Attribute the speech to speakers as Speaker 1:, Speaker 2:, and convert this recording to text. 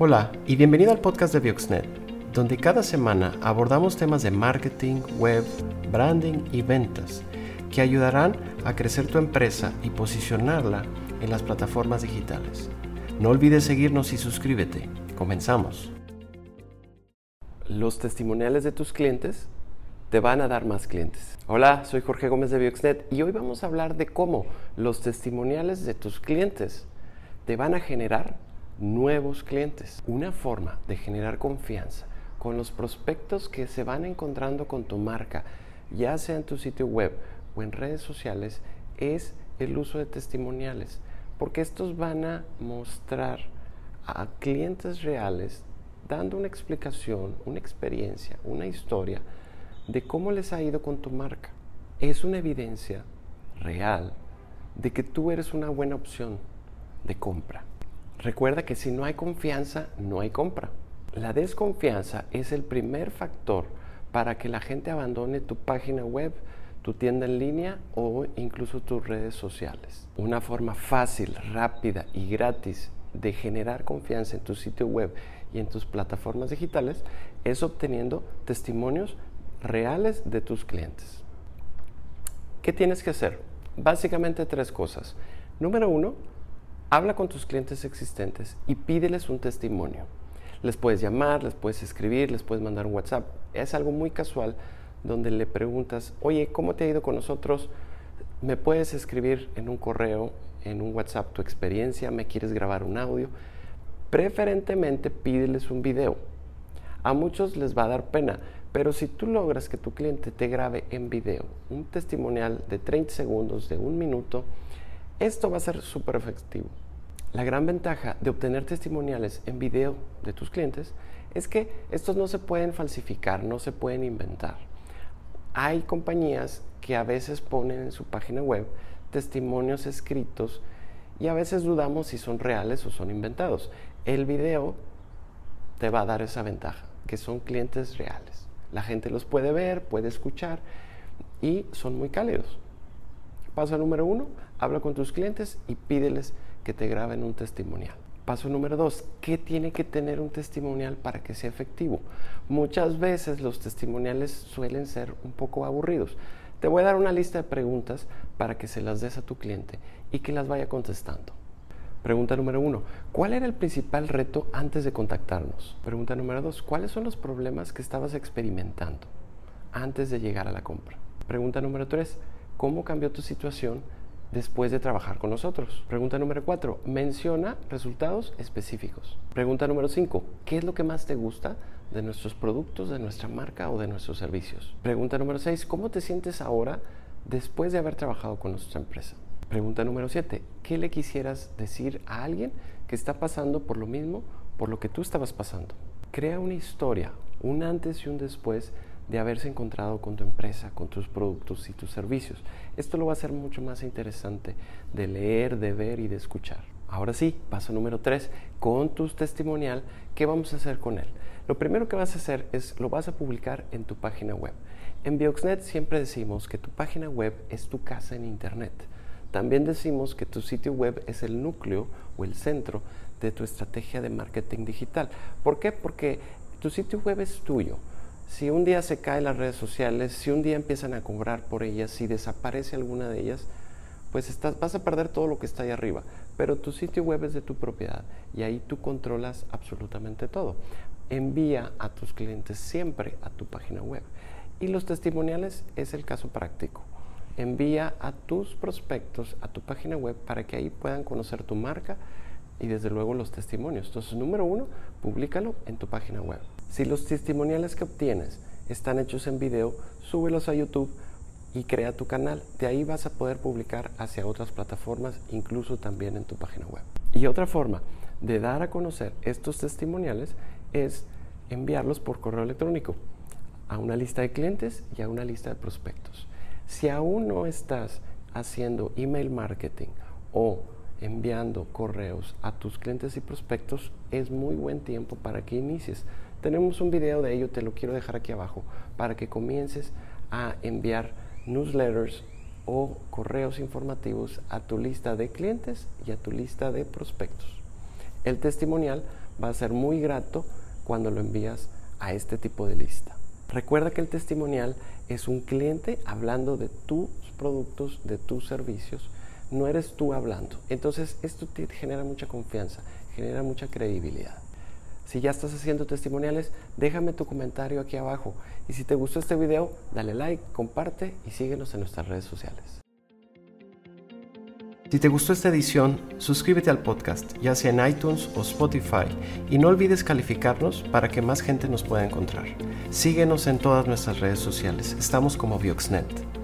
Speaker 1: Hola y bienvenido al podcast de Bioxnet, donde cada semana abordamos temas de marketing, web, branding y ventas que ayudarán a crecer tu empresa y posicionarla en las plataformas digitales. No olvides seguirnos y suscríbete. Comenzamos. Los testimoniales de tus clientes te van a dar más clientes. Hola, soy Jorge Gómez de Bioxnet y hoy vamos a hablar de cómo los testimoniales de tus clientes te van a generar nuevos clientes. Una forma de generar confianza con los prospectos que se van encontrando con tu marca, ya sea en tu sitio web o en redes sociales, es el uso de testimoniales, porque estos van a mostrar a clientes reales dando una explicación, una experiencia, una historia de cómo les ha ido con tu marca. Es una evidencia real de que tú eres una buena opción de compra. Recuerda que si no hay confianza, no hay compra. La desconfianza es el primer factor para que la gente abandone tu página web, tu tienda en línea o incluso tus redes sociales. Una forma fácil, rápida y gratis de generar confianza en tu sitio web y en tus plataformas digitales es obteniendo testimonios reales de tus clientes. ¿Qué tienes que hacer? Básicamente tres cosas. Número uno, habla con tus clientes existentes y pídeles un testimonio. Les puedes llamar, les puedes escribir, les puedes mandar un WhatsApp. Es algo muy casual donde le preguntas, oye, ¿cómo te ha ido con nosotros? Me puedes escribir en un correo, en un WhatsApp tu experiencia, me quieres grabar un audio. Preferentemente pídeles un video. A muchos les va a dar pena, pero si tú logras que tu cliente te grabe en video un testimonial de 30 segundos, de un minuto, esto va a ser súper efectivo. La gran ventaja de obtener testimoniales en video de tus clientes es que estos no se pueden falsificar, no se pueden inventar. Hay compañías que a veces ponen en su página web testimonios escritos y a veces dudamos si son reales o son inventados. El video te va a dar esa ventaja, que son clientes reales. La gente los puede ver, puede escuchar y son muy cálidos. Paso número uno, habla con tus clientes y pídeles que te graben un testimonial. Paso número dos, ¿qué tiene que tener un testimonial para que sea efectivo? Muchas veces los testimoniales suelen ser un poco aburridos. Te voy a dar una lista de preguntas para que se las des a tu cliente y que las vaya contestando. Pregunta número uno, ¿cuál era el principal reto antes de contactarnos? Pregunta número dos, ¿cuáles son los problemas que estabas experimentando antes de llegar a la compra? Pregunta número tres, ¿Cómo cambió tu situación después de trabajar con nosotros? Pregunta número 4. Menciona resultados específicos. Pregunta número 5. ¿Qué es lo que más te gusta de nuestros productos, de nuestra marca o de nuestros servicios? Pregunta número 6. ¿Cómo te sientes ahora después de haber trabajado con nuestra empresa? Pregunta número 7. ¿Qué le quisieras decir a alguien que está pasando por lo mismo, por lo que tú estabas pasando? Crea una historia, un antes y un después de haberse encontrado con tu empresa, con tus productos y tus servicios. Esto lo va a hacer mucho más interesante de leer, de ver y de escuchar. Ahora sí, paso número 3, con tu testimonial, ¿qué vamos a hacer con él? Lo primero que vas a hacer es lo vas a publicar en tu página web. En Bioxnet siempre decimos que tu página web es tu casa en Internet. También decimos que tu sitio web es el núcleo o el centro de tu estrategia de marketing digital. ¿Por qué? Porque tu sitio web es tuyo si un día se caen las redes sociales, si un día empiezan a cobrar por ellas, si desaparece alguna de ellas, pues vas a perder todo lo que está ahí arriba. Pero tu sitio web es de tu propiedad y ahí tú controlas absolutamente todo. Envía a tus clientes siempre a tu página web. Y los testimoniales es el caso práctico. Envía a tus prospectos a tu página web para que ahí puedan conocer tu marca y desde luego los testimonios. Entonces, número uno, públicalo en tu página web. Si los testimoniales que obtienes están hechos en video, súbelos a YouTube y crea tu canal. De ahí vas a poder publicar hacia otras plataformas, incluso también en tu página web. Y otra forma de dar a conocer estos testimoniales es enviarlos por correo electrónico a una lista de clientes y a una lista de prospectos. Si aún no estás haciendo email marketing o enviando correos a tus clientes y prospectos, es muy buen tiempo para que inicies. Tenemos un video de ello, te lo quiero dejar aquí abajo, para que comiences a enviar newsletters o correos informativos a tu lista de clientes y a tu lista de prospectos. El testimonial va a ser muy grato cuando lo envías a este tipo de lista. Recuerda que el testimonial es un cliente hablando de tus productos, de tus servicios, no eres tú hablando. Entonces esto te genera mucha confianza, genera mucha credibilidad. Si ya estás haciendo testimoniales, déjame tu comentario aquí abajo. Y si te gustó este video, dale like, comparte y síguenos en nuestras redes sociales. Si te gustó esta edición, suscríbete al podcast, ya sea en iTunes o Spotify, y no olvides calificarnos para que más gente nos pueda encontrar. Síguenos en todas nuestras redes sociales, estamos como Bioxnet.